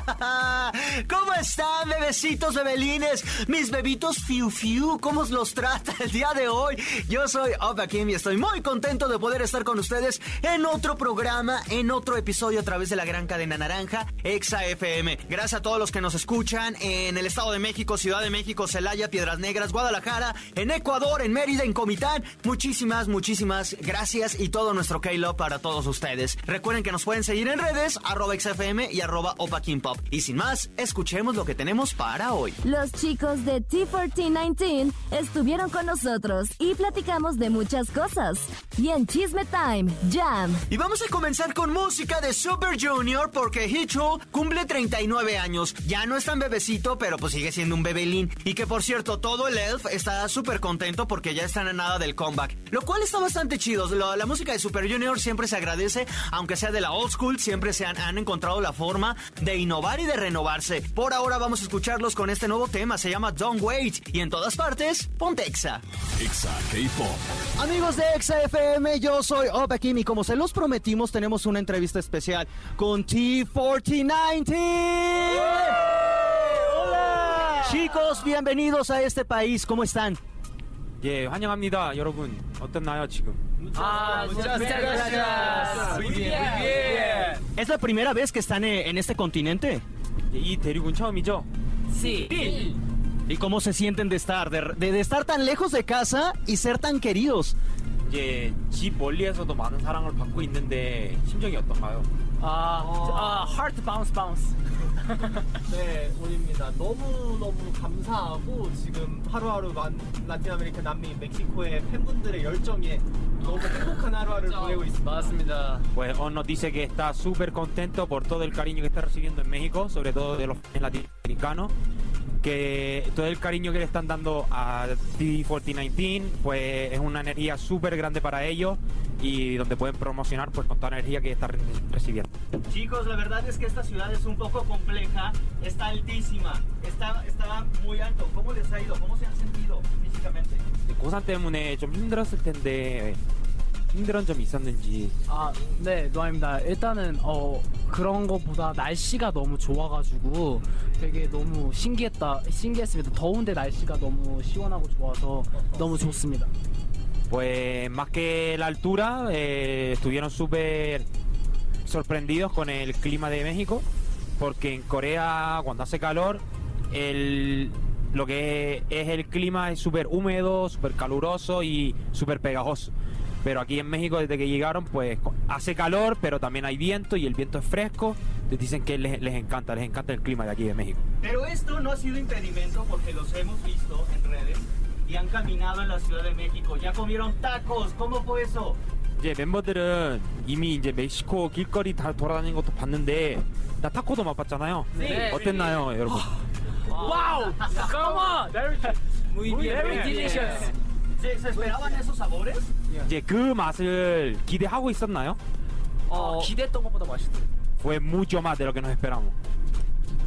¿Cómo están, bebecitos, bebelines? Mis bebitos fiu fiu, ¿cómo los trata el día de hoy? Yo soy Opa Kim y estoy muy contento de poder estar con ustedes en otro programa, en otro episodio a través de la gran cadena naranja, Exa FM. Gracias a todos los que nos escuchan en el Estado de México, Ciudad de México, Celaya, Piedras Negras, Guadalajara, en Ecuador, en Mérida, en Comitán. Muchísimas, muchísimas gracias y todo nuestro K-Love para todos ustedes. Recuerden que nos pueden seguir en redes, arroba XFM y arroba Opa Kim Pop. Y sin más, escuchemos lo que tenemos para hoy. Los chicos de T1419 estuvieron con nosotros y platicamos de muchas cosas. Y en Chisme Time, Jam. Y vamos a comenzar con música de Super Junior porque Hicho cumple 39 años. Ya no es tan bebecito, pero pues sigue siendo un bebelín. Y que por cierto, todo el Elf está súper contento porque ya están a nada del comeback. Lo cual está bastante chido. La, la música de Super Junior siempre se agradece, aunque sea de la old school, siempre se han, han encontrado la forma de innovar y de renovarse. Por ahora vamos a escucharlos con este nuevo tema, se llama Don't Wait. Y en todas partes, ponte Exa. Exa K-Pop. Amigos de Exa FM, yo soy Opa Kim y como se los prometimos, tenemos una entrevista especial con T4090. ¡Hola! Chicos, bienvenidos a este país, ¿cómo están? 예, 환영합니다. 여러분, 어떻나요, 지금? Ah, muchas gracias. Muy bien, muy bien. ¿Es la primera vez que están en este continente? ¿Y Sí. sí. ¿Y cómo se sienten de estar, de, estar tan lejos de casa y ser tan queridos? Ah, heart bounce bounce. 네, 오입니다 너무 너무 감사하고 지금 하루하루 만, 라틴 아메리카, 남미, 멕시코의 팬분들의 열정에 너무 행복한 하루하루를 보내고 있습니다. 맞습니다. Pues Os nos dice que está súper contento por todo el cariño que está recibiendo en México, sobre todo de los latinoamericanos, que todo el cariño que le están dando a T4019 pues es una energía súper grande para ellos y donde pueden promocionar pues con toda la energía que está re- recibiendo. Chicos, la verdad es que esta ciudad es un poco compleja, está altísima, está, está muy alto. ¿Cómo les ha ido? ¿Cómo se han sentido físicamente? 힘들은 점이 있었는지 아, 네, 노아입니다. 일단은 어 그런 것보다 날씨가 너무 좋아가지고 되게 너무 신기했다, 신기했습니다. 더운데 날씨가 너무 시원하고 좋아서 너무 좋습니다. Pues más que la altura, eh, estuvieron súper sorprendidos con el clima de México, porque en Corea cuando hace calor, el, lo que es el clima es súper húmedo, súper caluroso y súper pegajoso. Pero aquí en México desde que llegaron pues hace calor, pero también hay viento y el viento es fresco. Les dicen que les, les encanta, les encanta el clima de aquí de México. Pero esto no ha sido impedimento porque los hemos visto en redes y han caminado en la Ciudad de México. Ya comieron tacos. ¿Cómo fue eso? 이제 멤버들은 이미 이제 멕시코 길거리 다 돌아다니는 것도 봤는데 나 타코도 맛봤잖아요. 네. 어땠나요, 여러분? Wow! Come on! Very, muy bien, very delicious. ¿Se, se esperaban esos sabores? 이제 그 맛을 기대하고 있었나요? 어, 기대했던 것보다 맛있어요. Fue mucho más de lo que nos esperamos.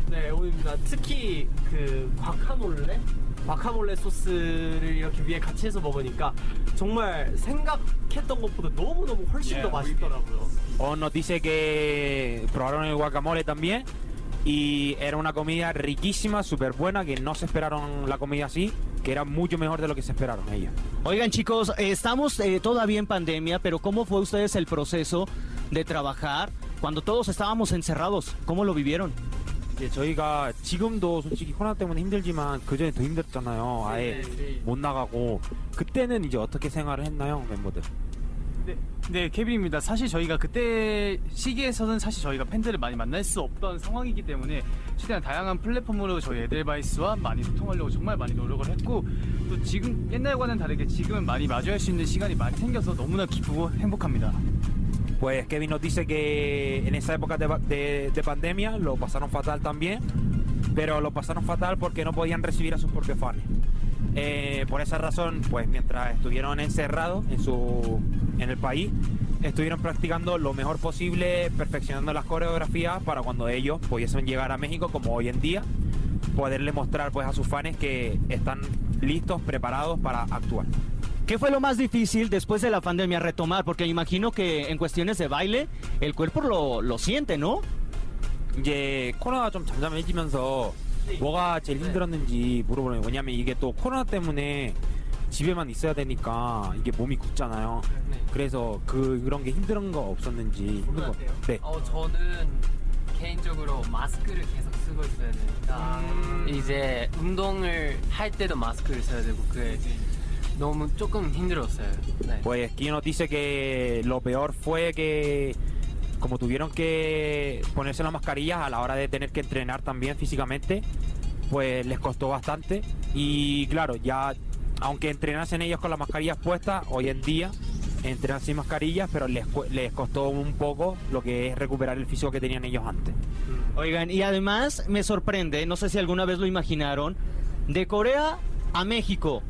네, 오입니다 특히 그 과카몰레? 과카몰레 소스를 이렇게 위에 같이 해서 먹으니까 정말 생각했던 것보다 너무 너무 훨씬 더 맛있더라고요. O nos dice que probaron el guacamole también y era una comida riquísima, súper buena, que no se esperaron la comida así, que era mucho mejor de lo que se esperaron ellos. Oigan chicos, eh, estamos eh, todavía en pandemia, pero ¿cómo fue ustedes el proceso de trabajar cuando todos estábamos encerrados? ¿Cómo lo vivieron? 이제 저희가 지금도 솔직히 코로나 때문에 힘들지만 그 전에 더 힘들었잖아요. 아예 못 나가고 그때는 이제 어떻게 생활을 했나요, 멤버들? 네, 네, 케빈입니다. 사실 저희가 그때 시기에서는 사실 저희가 팬들을 많이 만날 수 없던 상황이기 때문에 최대한 다양한 플랫폼으로 저희 에델바이스와 많이 소통하려고 정말 많이 노력을 했고 또 지금 옛날과는 다르게 지금은 많이 마주할 수 있는 시간이 많이 생겨서 너무나 기쁘고 행복합니다. Pues Kevin nos dice que en esa época de, de- de pandemia lo pasaron fatal también, pero lo pasaron fatal porque no podían recibir a sus propios fans. Eh, por esa razón, pues mientras estuvieron encerrados en su en el país, estuvieron practicando lo mejor posible, perfeccionando las coreografías para cuando ellos pudiesen llegar a México, como hoy en día, poderle mostrar pues a sus fans que están listos, preparados para actuar. ¿Qué fue lo más difícil después de la pandemia retomar? Porque imagino que en cuestiones de baile el cuerpo lo, lo siente, ¿no? 이제 코로나가 좀 잠잠해지면서 뭐가 제일 힘들었는지 물어보는 거예요. 왜냐면 이게 또 코로나 때문에 집에만 있어야 되니까 이게 몸이 굳잖아요. 그래서 그 그런 게 힘든 거 없었는지 힘든 거. 네. 어 저는 개인적으로 마스크를 계속 쓰고 있어야 되니까 이제 운동을 할 때도 마스크를 써야 되고 그게 너무 조금 힘들었어요. 네. Pues aquí nos dice que lo peor fue que como tuvieron que ponerse las mascarillas a la hora de tener que entrenar también físicamente, pues les costó bastante. Y claro, ya aunque entrenasen ellos con las mascarillas puestas, hoy en día entrenan sin mascarillas, pero les, les costó un poco lo que es recuperar el físico que tenían ellos antes. Oigan, y además me sorprende, no sé si alguna vez lo imaginaron, de Corea a México.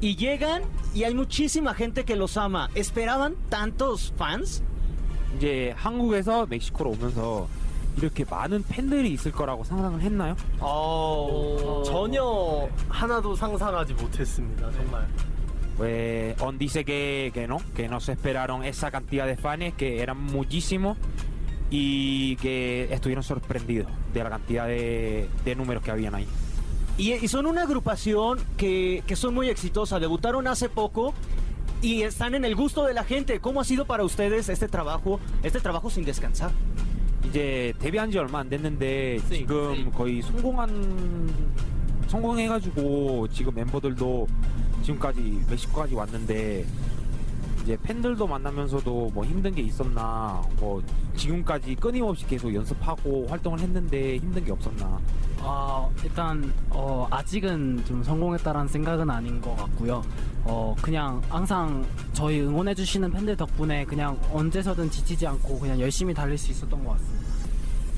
Y llegan y hay muchísima gente que los ama. ¿Esperaban tantos fans? 이제 한국에서 멕시코로 오면서 이렇게 많은 팬들이 있을 거라고 상상을 했나요? 어, 전혀 하나도 상상하지 못했습니다. 정말. Pues On dice que, que no, que no se esperaron esa cantidad de fans, que eran muchísimos y que estuvieron sorprendidos de la cantidad de, de números que habían ahí. Y, y son una agrupación que, que son muy exitosa. Debutaron hace poco y están en el gusto de la gente. ¿Cómo ha sido para ustedes este trabajo, este trabajo sin descansar? 이제 데뷔한 지 얼마 안 됐는데 지금 거의 성공한 성공해가지고 지금 멤버들도 지금까지 멕시코까지 왔는데 이제 팬들도 만나면서도 뭐 힘든 게 있었나 뭐 지금까지 끊임없이 계속 연습하고 활동을 했는데 힘든 게 없었나 아, 일단 어, 아직은 좀 성공했다라는 생각은 아닌 것 같고요. 어, 그냥 항상 저희 응원해 주시는 팬들 덕분에 그냥 언제서든 지치지 않고 그냥 열심히 달릴 수 있었던 것 같습니다.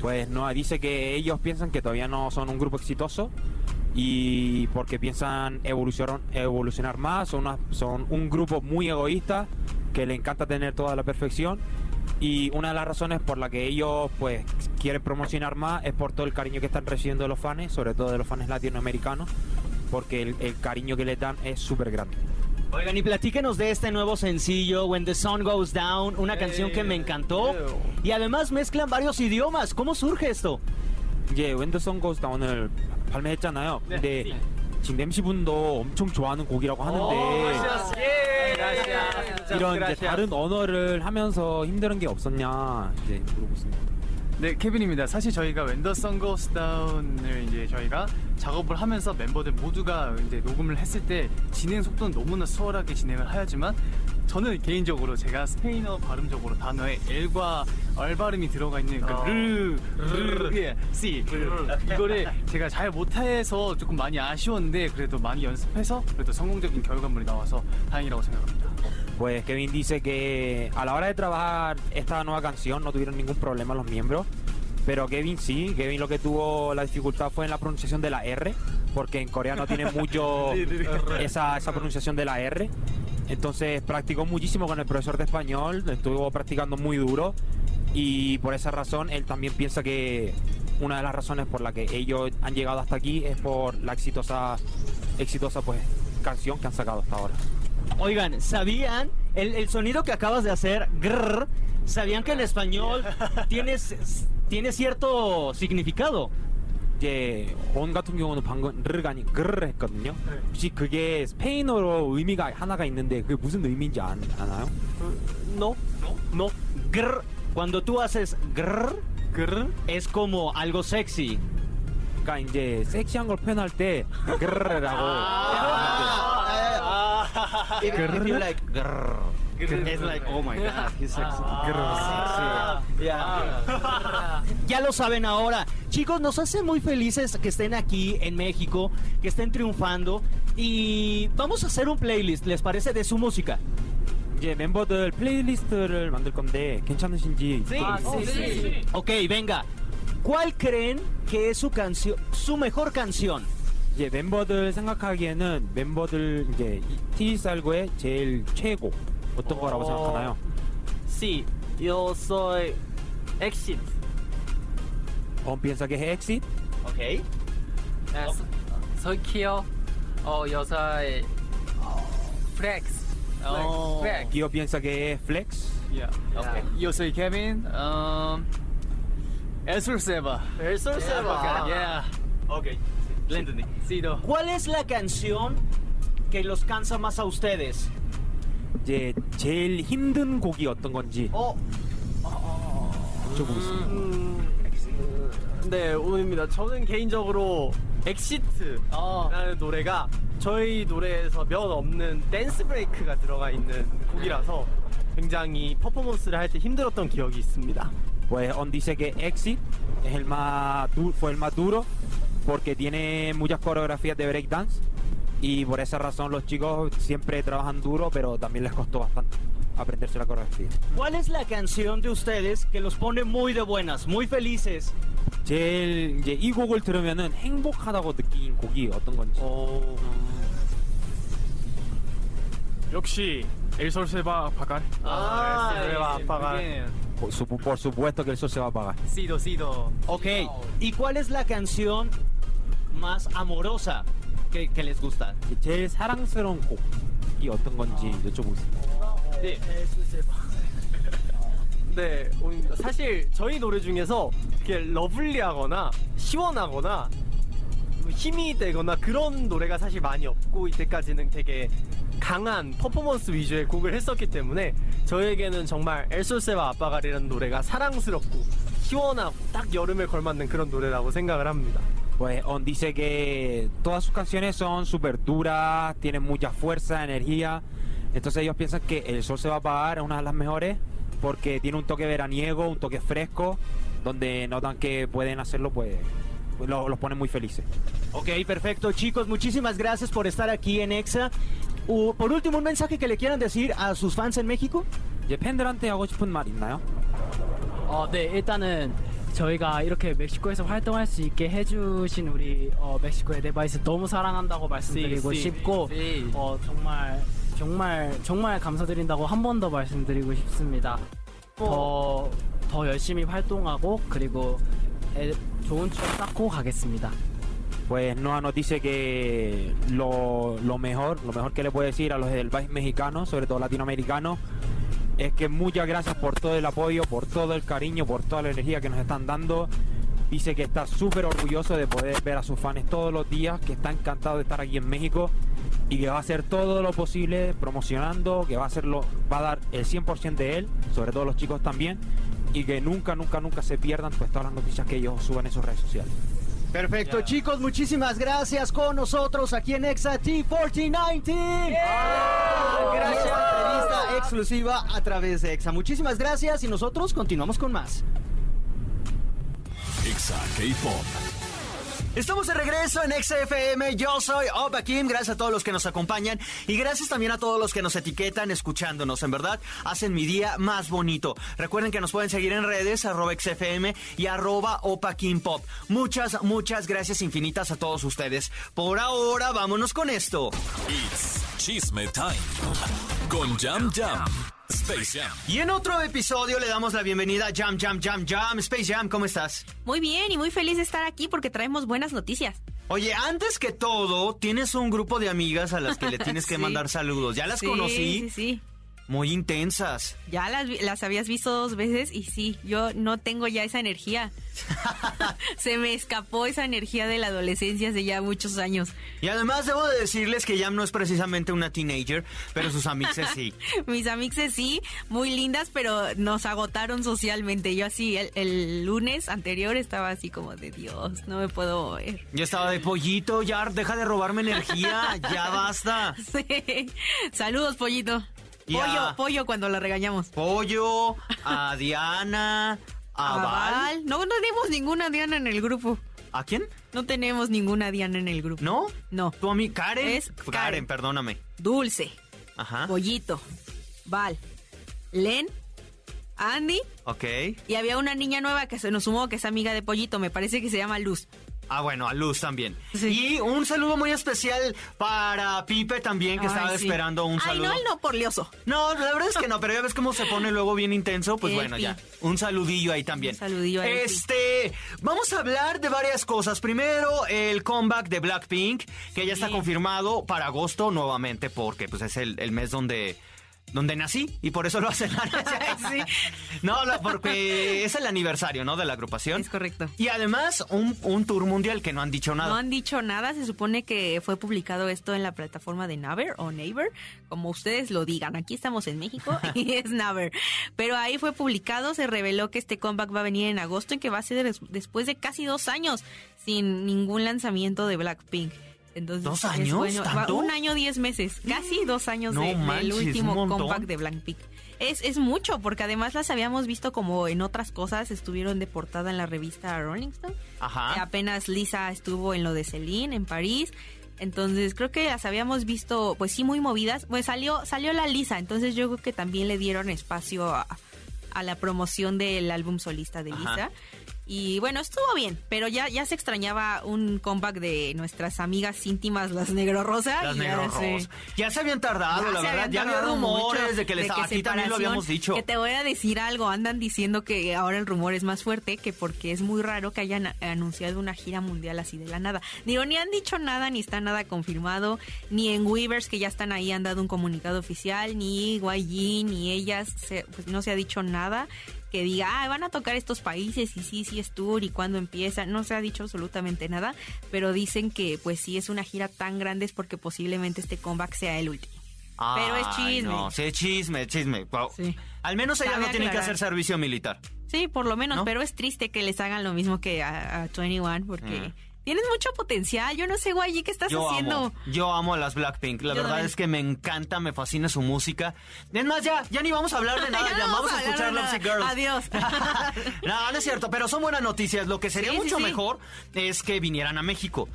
Pues no, dice que ellos piensan que todavía no son un grupo exitoso y porque piensan evolucionar, evolucionar más, son, una- son un grupo muy egoísta que le encanta tener toda la perfección y una de las razones por la que ellos pues quieren promocionar más es por todo el cariño que están recibiendo de los fans, sobre todo de los fans latinoamericanos, porque el, el cariño que les dan es súper grande. Oigan, y platíquenos de este nuevo sencillo, When the Sun Goes Down, una canción que me encantó. Y además mezclan varios idiomas. ¿Cómo surge esto? 이제 웬더선 고스다 오늘 발매했잖아요. 근데 지금 MC 분도 엄청 좋아하는 곡이라고 하는데 이런 이제 다른 언어를 하면서 힘든 게 없었냐 이제 물어보고 있습니다. 네, 케빈입니다. 사실 저희가 웬더 선거스 다운을 이제 저희가 작업을 하면서 멤버들 모두가 이제 녹음을 했을 때 진행 속도는 너무나 수월하게 진행을 하였지만 저는 개인적으로 제가 스페인어 발음적으로 단어에 L과 R 발음이 들어가 있는 그 르, 르, 예, C 이거를 제가 잘 못해서 조금 많이 아쉬웠는데 그래도 많이 연습해서 그래도 성공적인 결과물이 나와서 다행이라고 생각합니다. Pues Kevin dice que a la hora de trabajar esta nueva canción no tuvieron ningún problema los miembros. Pero Kevin sí, Kevin lo que tuvo la dificultad fue en la pronunciación de la R, porque en coreano tiene mucho esa, esa pronunciación de la R. Entonces practicó muchísimo con el profesor de español, estuvo practicando muy duro y por esa razón él también piensa que una de las razones por la que ellos han llegado hasta aquí es por la exitosa, exitosa pues canción que han sacado hasta ahora. Oigan, ¿sabían el, el sonido que acabas de hacer? grrr, ¿Sabían que en español tiene, tiene cierto significado? 이제 온 같은 경우는 방금 르가 아니 그르 했거든요. 혹시 그게 스페인어로 의미가 하나가 있는데 그게 무슨 의미인지 아, 아나요? No, no. Grrr, cuando tú haces grrr, grrr, es como algo sexy. 그러니까 이제 섹시한 걸 표현할 때 그르라고. If, if you like it's like, oh my god, he's sexy. Sexy. Yeah. Ya lo saben ahora. Chicos, nos hace muy felices que estén aquí en México, que estén triunfando. Y vamos a hacer un playlist, ¿les parece? De su música. 이제 멤버들 플레이리스트를 만들 건데 괜찮으신지 아, 네, 네. Ok, venga. ¿Cuál creen que es su canción, su mejor canción? 이제 멤버들 생각하기에는 멤버들 이제 티살고의 제일 최고 어떤 거라고 어. 생각하나요? Sí, yo soy Exit. ¿O piensa que es Exit? Ok. 네, 소- soy Kyo. 어, 여자의 Flex. 어. Flex. Kyo piensa que es Flex. Yeah. Okay. Yo soy Kevin. Um, Ezra Seba. El Sol se va. Yeah. Ok. Le entendí. Sido. ¿Cuál es la canción que los cansa más a ustedes? 이제 제일 힘든 곡이 어떤 건지 Oh, 여쭤보겠습니다. 음, 네, 오늘입니다. 저는 개인적으로 엑시트라는 어. 노래가 저희 노래에서 몇 없는 댄스 브레이크가 들어가 있는 곡이라서 굉장히 퍼포먼스를 할 때 힘들었던 기억이 있습니다. Pues On dice que Exit es el más du- fue el más duro porque tiene muchas coreografías de breakdance y por esa razón los chicos siempre trabajan duro pero también les costó bastante aprenderse la coreografía. ¿Cuál es la canción de ustedes que los pone muy de buenas, muy felices? 제일 이제 이 곡을 들으면은 행복하다고 느낀 곡이 어떤 건지. 어, 역시 엘솔 세바 바갈. 아, 네, 네, 아빠가. Por, su- por supuesto que el sol se va a apagar. Sido, Sido. Ok. ¿Y cuál es la canción más amorosa que, que les gusta? 제일 사랑스러운 곡이 어떤 건지 여쭤보겠습니다. 네. 네. 사실 저희 노래 중에서 이렇게 러블리하거나 시원하거나 힘이 되거나 그런 노래가 사실 많이 없고 이때까지는 되게 강한 퍼포먼스 위주의 곡을 했었기 때문에 저에게는 정말 엘솔세와 아빠가리라는 노래가 사랑스럽고 시원하고 딱 여름에 걸맞는 그런 노래라고 생각을 합니다. Pues On dice que todas sus canciones son súper duras, tienen mucha fuerza, energía. Entonces ellos piensan que El Sol se va a apagar es una de las mejores porque tiene un toque veraniego, un toque fresco, donde notan que pueden hacerlo, pues pues, lo- los pone muy felices. Ok, perfecto. Chicos, muchísimas gracias por estar aquí en EXA. Uh, por último, un mensaje que le quieran decir a sus fans en México. 이제 팬들한테 하고 싶은 말 있나요? 어, 네, 일단은 저희가 이렇게 멕시코에서 활동할 수 있게 해주신 우리 어, 멕시코 에데바이스 너무 사랑한다고 말씀드리고 씨, 씨, 싶고 씨. 어, 정말 정말 정말 감사드린다고 한 번 더 말씀드리고 싶습니다. 더, 더 열심히 활동하고 그리고 에- 좋은 추억 쌓고 가겠습니다. Pues Noah nos dice que lo, lo mejor, lo mejor que le puede decir a los del país mexicano, sobre todo latinoamericanos, es que muchas gracias por todo el apoyo, por todo el cariño, por toda la energía que nos están dando. Dice que está súper orgulloso de poder ver a sus fans todos los días, que está encantado de estar aquí en México y que va a hacer todo lo posible promocionando, que va a hacerlo, va a dar el 100% de él, sobre todo los chicos también, y que nunca, nunca, nunca se pierdan pues todas las noticias que ellos suben en sus redes sociales. Perfecto, chicos, muchísimas gracias con nosotros aquí en EXA T4019. Gracias. Entrevista exclusiva a través de EXA. Muchísimas gracias y nosotros continuamos con más. Exa K-Pop. Estamos de regreso en XFM. Yo soy Opa Kim. Gracias a todos los que nos acompañan y gracias también a todos los que nos etiquetan escuchándonos. En verdad, hacen mi día más bonito. Recuerden que nos pueden seguir en redes, arroba XFM y arroba Opa Kim Pop. Muchas, muchas gracias infinitas a todos ustedes. Por ahora, vámonos con esto. It's Chisme Time. Con Jam Jam. Space Jam. Y en otro episodio le damos la bienvenida a Jam Jam Jam Jam. Space Jam, ¿cómo estás? Muy bien y muy feliz de estar aquí porque traemos buenas noticias. Oye, antes que todo, tienes un grupo de amigas a las que le tienes que Sí. mandar saludos. Ya las Sí, conocí. Sí, sí. Muy intensas. Ya las, las habías visto dos veces y sí, yo no tengo ya esa energía. Se me escapó esa energía de la adolescencia hace ya muchos años. Y además debo de decirles que Jam no es precisamente una teenager, pero sus amixes sí. Mis amixes sí, muy lindas, pero nos agotaron socialmente. Yo así, el, el lunes anterior estaba así como de Dios, no me puedo mover. Yo estaba de pollito, ya deja de robarme energía, ya basta. Sí. Saludos, pollito. Pollo, pollo cuando la regañamos. Pollo, a Diana, a A Val. Val. No, no tenemos ninguna Diana en el grupo. ¿A quién? No tenemos ninguna Diana en el grupo. ¿No? No. ¿Tu amiga Karen? Es Karen, Karen. perdóname. Dulce, Ajá. Pollito, Val, Len, Andy Ok. y había una niña nueva que se nos sumó que es amiga de Pollito, me parece que se llama Luz. Ah, bueno, a Luz también. Sí. Y un saludo muy especial para Pipe también, que Ay, estaba sí. esperando un Ay, saludo. no, el no por lioso. No, la verdad es que no, pero ya ves cómo se pone luego bien intenso. Pues bueno, ya. Un saludillo ahí también. Un saludillo a él, sí. Este, vamos a hablar de varias cosas. Primero, el comeback de Blackpink, que ya está confirmado para agosto nuevamente, porque pues es el, el mes donde. Donde nací y por eso lo hacen. Sí. No, no, porque es el aniversario, ¿no? De la agrupación. Es correcto. Y además, un, un tour mundial que no han dicho nada. No han dicho nada, se supone que fue publicado esto en la plataforma de Naver o Naver, como ustedes lo digan. Aquí estamos en México y es Naver. Pero ahí fue publicado, se reveló que este comeback va a venir en agosto y que va a ser des- después de casi dos años sin ningún lanzamiento de Blackpink. Entonces, ¿Dos años? bueno. Va- ¿Tanto? un año, diez meses, casi dos años No de- manches, del último comeback de Blackpink. Es, es mucho, porque además las habíamos visto como en otras cosas, estuvieron de portada en la revista Rolling Stone. Ajá. Eh, Apenas Lisa estuvo en lo de Celine en París. Entonces creo que las habíamos visto, pues sí, muy movidas. Pues salió, salió la Lisa, entonces yo creo que también le dieron espacio a, a la promoción del álbum solista de Ajá. Lisa. Y bueno, estuvo bien, pero ya, ya se extrañaba un comeback de nuestras amigas íntimas, las Negro Rosa. Las se- rojos. Ya se habían tardado, ya la verdad. Ya había rumores de que les de que aquí también lo habíamos dicho. Que te voy a decir algo, andan diciendo que ahora el rumor es más fuerte, que porque es muy raro que hayan anunciado una gira mundial así de la nada. Digo, ni han dicho nada, ni está nada confirmado, ni en Weavers, que ya están ahí, han dado un comunicado oficial, ni YG, ni ellas, se- pues no se ha dicho nada que diga, ah, van a tocar estos países y sí, sí es tour y cuándo empieza. No se ha dicho absolutamente nada, pero dicen que pues si es una gira tan grande es porque posiblemente este comeback sea el último. Pero es chisme. No, sí, es chisme, chisme. Wow. Sí. Al menos Cabe no tienen que hacer servicio militar. Sí, por lo menos, ¿No? pero es triste que les hagan lo mismo que a, a 21 porque Mm. Tienes mucho potencial. Yo no sé, Guayi, ¿qué estás Yo haciendo? amo, yo amo a las Blackpink. La Yo verdad también. es que me encanta, me fascina su música. Es más, ya, ya ni vamos a hablar de nada, Ya ya, no vamos a a escuchar nada. Girls. Adiós. no, no es cierto, pero son buenas noticias. Lo que sería Sí, sí, mucho sí. mejor es que vinieran a México.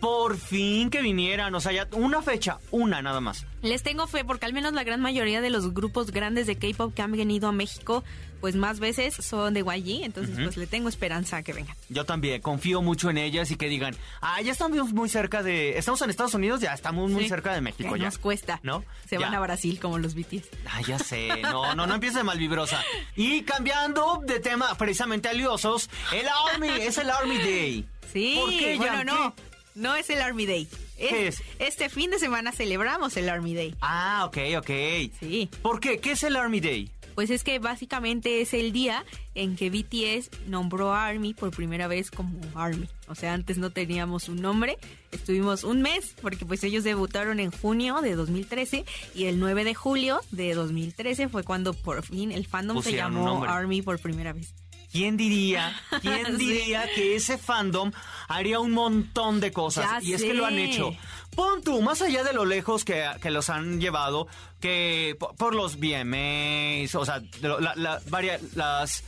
Por fin que vinieran, o sea, ya una fecha, una nada más. Les tengo fe porque al menos la gran mayoría de los grupos grandes de K-pop que han venido a México, pues más veces son de YG, entonces pues le tengo esperanza a que vengan. Yo también confío mucho en ellas y que digan, ah, ya estamos muy cerca de, estamos en Estados Unidos, ya estamos muy cerca de México ya. nos cuesta. ¿No? Se Ya. van a Brasil como los BTS. Ah, ya sé. No, no, no empieces de malvibrosa. Y cambiando de tema precisamente a liosos, el Army, es el Army Day. Sí, ¿Por qué, bueno, no, ¿Qué? No es el Army Day. ¿Qué es? Este fin de semana celebramos el Army Day. Ah, ok, ok. Sí. ¿Por qué? ¿Qué es el Army Day? Pues es que básicamente es el día en que BTS nombró a ARMY por primera vez como ARMY. O sea, antes no teníamos un nombre, estuvimos un mes porque pues ellos debutaron en junio de 2013 y el 9 de julio de 2013 fue cuando por fin el fandom se Pusieron llamó. ARMY por primera vez. ¿Quién diría, quién Sí. diría que ese fandom haría un montón de cosas? Ya y es que lo han hecho. Pon tú, más allá de lo lejos que, que los han llevado, que po- por, los VMAs, o sea, la- la- varia- las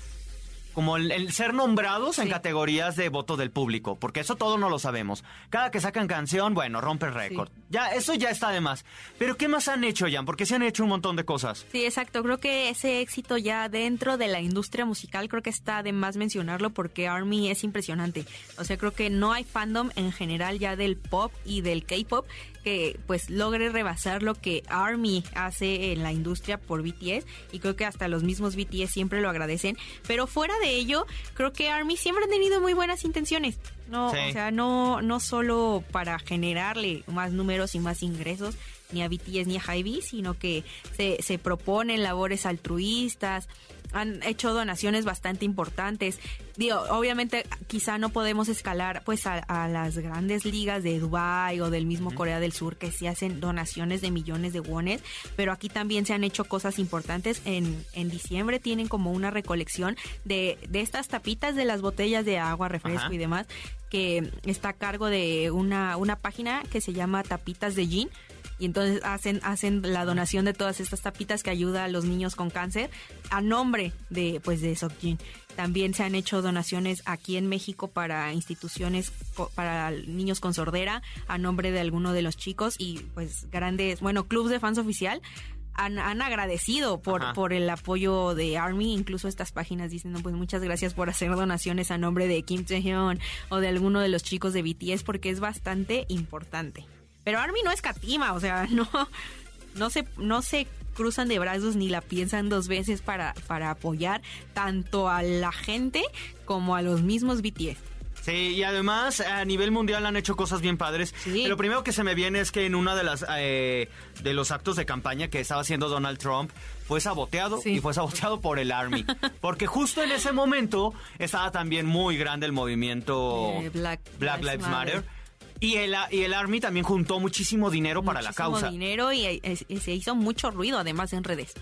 como el, el ser nombrados en Sí. categorías de voto del público, porque eso todo no lo sabemos. Cada que sacan canción, bueno, rompe récord. Ya, eso ya está de más. Pero ¿qué más han hecho, Jan? Porque se han hecho un montón de cosas. Sí, exacto. Creo que ese éxito ya dentro de la industria musical, creo que está de más mencionarlo porque ARMY es impresionante. O sea, creo que no hay fandom en general ya del pop y del K-pop que pues logre rebasar lo que ARMY hace en la industria por BTS y creo que hasta los mismos BTS siempre lo agradecen. Pero fuera de ello, creo que ARMY siempre ha tenido muy buenas intenciones. No, Sí. o sea, no, no solo para generarle más números y más ingresos ni a BTS ni a Hybe, sino que se, se proponen labores altruistas, han hecho donaciones bastante importantes. Digo, obviamente quizá no podemos escalar pues a, a las grandes ligas de Dubai o del mismo Corea del Sur que sí hacen donaciones de millones de wones, pero aquí también se han hecho cosas importantes. En, en diciembre tienen como una recolección de, de estas tapitas de las botellas de agua, refresco Ajá. y demás que está a cargo de una, una página que se llama Tapitas de Gin. Y entonces hacen, hacen la donación de todas estas tapitas que ayuda a los niños con cáncer a nombre de, pues, de Sokjin. También se han hecho donaciones aquí en México para instituciones para niños con sordera a nombre de alguno de los chicos y pues grandes, bueno, clubs de fans oficial han, han agradecido por, Ajá. por el apoyo de ARMY. Incluso estas páginas dicen, no, pues muchas gracias por hacer donaciones a nombre de Kim Taehyun o de alguno de los chicos de BTS porque es bastante importante. Pero ARMY no escatima, o sea, no, no se, no se cruzan de brazos ni la piensan dos veces para, para apoyar tanto a la gente como a los mismos BTS. Sí, y además a nivel mundial han hecho cosas bien padres. Sí. Lo primero que se me viene es que en una de las eh, de los actos de campaña que estaba haciendo Donald Trump fue saboteado Sí. y fue saboteado por el Army, porque justo en ese momento estaba también muy grande el movimiento Eh, Black- Black Lives Lives Matter. Matter. Y el, y el Army también juntó muchísimo dinero para la causa. dinero y, eh, eh, se hizo mucho ruido además en redes.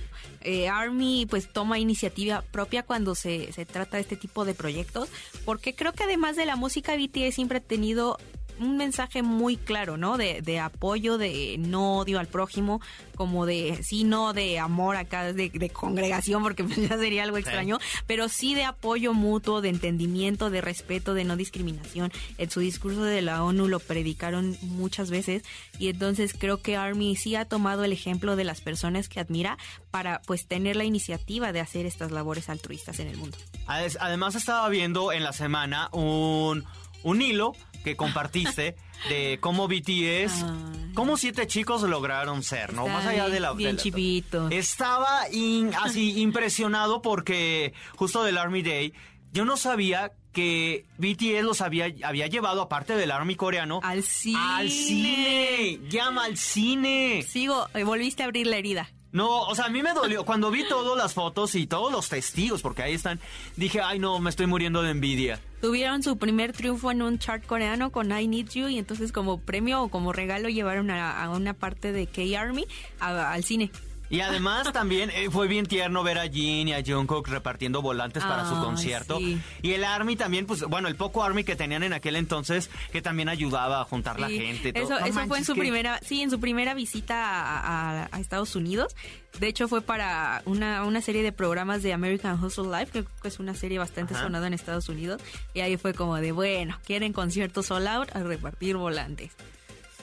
Eh, Army pues toma iniciativa propia cuando se, se trata de este tipo de proyectos porque creo que además de la música BTS siempre ha tenido un mensaje muy claro, ¿no? De, de apoyo, de no odio al prójimo, como de, sí, no de amor acá, de, de congregación, porque pues ya sería algo extraño, pero sí de apoyo mutuo, de entendimiento, de respeto, de no discriminación. En su discurso de la ONU lo predicaron muchas veces y entonces creo que Army sí ha tomado el ejemplo de las personas que admira para pues tener la iniciativa de hacer estas labores altruistas en el mundo. Además estaba viendo en la semana un, un hilo que compartiste de cómo BTS, Ay. cómo siete chicos lograron ser, ¿no? Está Más allá de la... bien de la- chivitos. Estaba in- así impresionado porque justo del Army Day, yo no sabía que BTS los había, había llevado, aparte del Army coreano, Al cine. al cine. Llama al cine. Sigo, eh, volviste a abrir la herida. No, o sea, a mí me dolió. Cuando vi todas las fotos y todos los testigos, porque ahí están, dije, ay no, me estoy muriendo de envidia. Tuvieron su primer triunfo en un chart coreano con I Need You y entonces como premio o como regalo llevaron a, a una parte de K-Army al cine. Y además también eh, fue bien tierno ver a Jin y a Jungkook repartiendo volantes para su concierto. sí. Y el Army también, pues bueno, el poco Army que tenían en aquel entonces, que también ayudaba a juntar la Sí, gente. y todo. Eso, No eso fue en manches, su qué- primera, sí, en su primera visita a, a- a Estados Unidos. De hecho, fue para una, una serie de programas de American Hustle Life, que es una serie bastante Ajá. sonada en Estados Unidos. Y ahí fue como de, bueno, quieren conciertos all out a repartir volantes.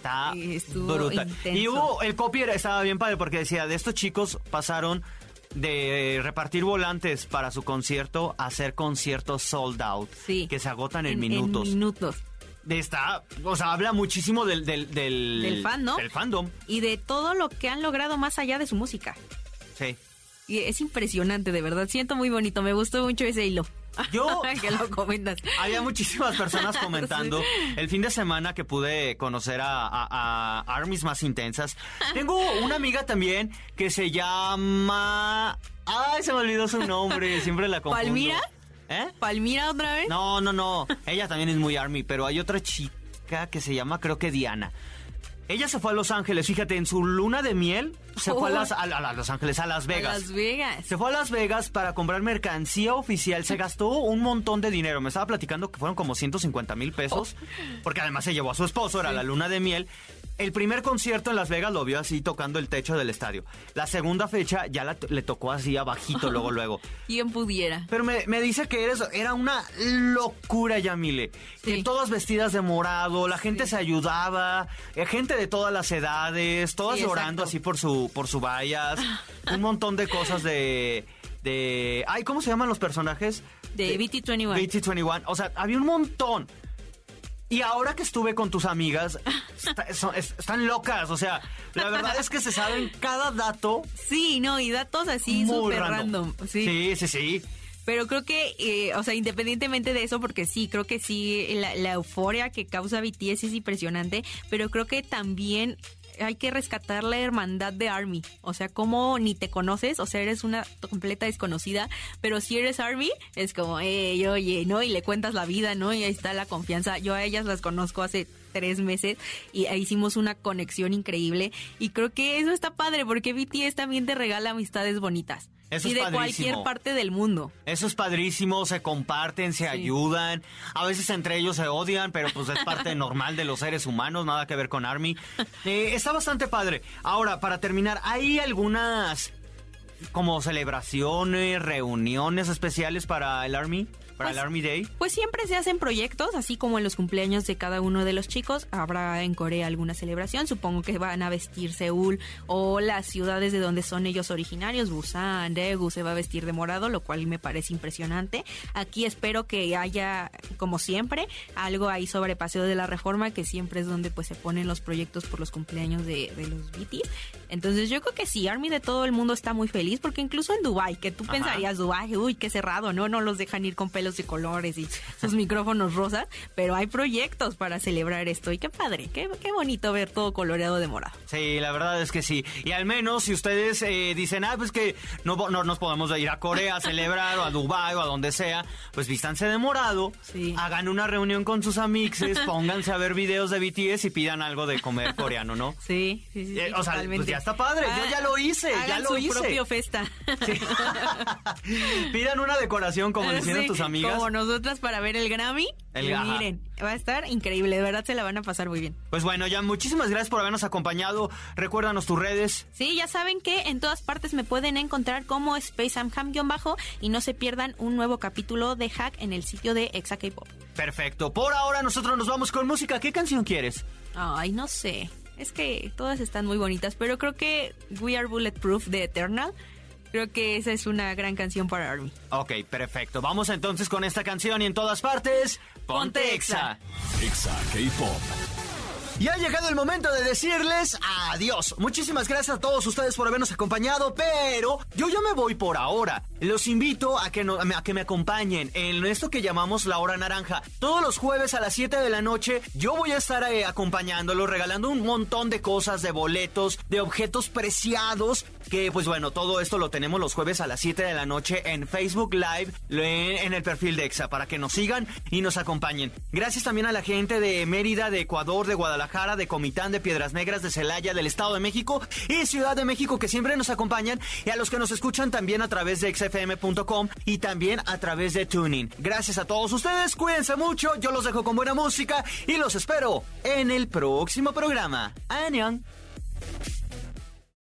Está estuvo brutal. intenso. Y hubo, el copy era- estaba bien padre porque decía, de estos chicos pasaron de repartir volantes para su concierto a hacer conciertos sold out. Sí. Que se agotan en, minutos. minutos. de esta, o sea, habla muchísimo del del del, Del fan, ¿no? del fandom. Y de todo lo que han logrado más allá de su música. Sí. Y es impresionante, de verdad. Siento muy bonito. Me gustó mucho ese hilo. Yo- que lo comentas. Había muchísimas personas comentando el fin de semana que pude conocer a, a- a armies más intensas. Tengo una amiga también que se llama. Ay, se me olvidó su nombre, siempre la confundo. ¿Palmira? ¿Eh? ¿Palmira otra vez? No, no, no. Ella también es muy army, pero hay otra chica que se llama, creo que Diana. Ella se fue a Los Ángeles, fíjate, en su luna de miel se fue a, las- a- a- a Los Ángeles, a Las A Vegas. Las Vegas. Se fue a Las Vegas para comprar mercancía oficial. Se gastó un montón de dinero. Me estaba platicando que fueron como 150 mil pesos. Porque además se llevó a su esposo, era la luna de miel. El primer concierto en Las Vegas lo vio así tocando el techo del estadio. La segunda fecha ya la- le tocó así abajito, luego, luego. ¿Quién pudiera? Pero me, me dice que eres, era una locura, Yamile. Que Sí. todas vestidas de morado, la gente se ayudaba, eh, gente de todas las edades, todas Sí, llorando así por su, por su vallas, un montón de cosas de, de, ay, ¿cómo se llaman los personajes? De BT21. BT21. O sea, había un montón. Y ahora que estuve con tus amigas, está- son- es- están locas. O sea, la verdad es que se saben cada dato Sí, no, y datos así súper random. random. Sí. sí, sí. sí. Pero creo que, eh, o sea, independientemente de eso, porque sí, creo que sí, la, la euforia que causa BTS es impresionante, pero creo que también hay que rescatar la hermandad de ARMY. O sea, como ni te conoces, o sea, eres una completa desconocida, pero si eres ARMY, es como, eh, oye, ¿no? Y le cuentas la vida, ¿no? Y ahí está la confianza. Yo a ellas las conozco hace tres meses y hicimos una conexión increíble y creo que eso está padre porque BTS también te regala amistades bonitas. Eso y es de padrísimo. cualquier parte del mundo. Eso es padrísimo, se comparten, se ayudan. A veces entre ellos se odian, pero pues es parte normal de los seres humanos, nada que ver con Army. Eh, está bastante padre. Ahora, para terminar, ¿hay algunas como celebraciones, reuniones especiales para el Army? Para el Army Day. Pues siempre se hacen proyectos, así como en los cumpleaños de cada uno de los chicos. Habrá en Corea alguna celebración. Supongo que van a vestir Seúl o las ciudades de donde son ellos originarios. Busan, Daegu se va a vestir de morado, lo cual me parece impresionante. Aquí espero que haya, como siempre, algo ahí sobre Paseo de la Reforma, que siempre es donde pues se ponen los proyectos por los cumpleaños de, de los BTS. Entonces yo creo que sí, Army de todo el mundo está muy feliz porque incluso en Dubai, que tú pensarías Dubai, uy, qué cerrado, no, no los dejan ir con pelos de colores y sus micrófonos rosas, pero hay proyectos para celebrar esto y qué padre, qué, qué bonito ver todo coloreado de morado. Sí, la verdad es que sí. Y al menos si ustedes eh, dicen, ah, pues que no, no nos podemos ir a Corea a celebrar o a Dubai o a donde sea, pues vístanse de morado, Sí. hagan una reunión con sus amixes, pónganse a ver videos de BTS y pidan algo de comer coreano, ¿no? Sí, sí, sí. Eh, sí, o sea, pues ya está padre, yo ya lo hice, ya hagan lo su hice. propio festa. Pidan una decoración como Sí, tus amigas. Como nosotras para ver el Grammy. El Y miren, va a estar increíble, de verdad se la van a pasar muy bien. Pues bueno, ya muchísimas gracias por habernos acompañado. Recuérdanos tus redes. Sí, ya saben que en todas partes me pueden encontrar como Space bajo y no se pierdan un nuevo capítulo de Hack en el sitio de Exa K-Pop. Perfecto. Por ahora nosotros nos vamos con música. ¿Qué canción quieres? Ay, no sé. Es que todas están muy bonitas, pero creo que We Are Bulletproof de Eternal, creo que esa es una gran canción para Army. Ok, perfecto. Vamos entonces con esta canción y en todas partes, ponte Ponte Exa. Exa K-Pop. Y ha llegado el momento de decirles adiós. Muchísimas gracias a todos ustedes por habernos acompañado, pero yo ya me voy por ahora. Los invito a que, me acompañen en esto que llamamos la hora naranja. Todos los jueves a las 7 de la noche yo voy a estar eh, acompañándolos, regalando un montón de cosas, de boletos, de objetos preciados. Que pues bueno, todo esto lo tenemos los jueves a las 7 de la noche en Facebook Live, en el perfil de EXA, para que nos sigan y nos acompañen. Gracias también a la gente de Mérida, de Ecuador, de Guadalajara, de Comitán, de Piedras Negras, de Celaya, del Estado de México y Ciudad de México, que siempre nos acompañan, y a los que nos escuchan también a través de xfm.com y también a través de Tuning. Gracias a todos ustedes, cuídense mucho, yo los dejo con buena música y los espero en el próximo programa. Annyeong.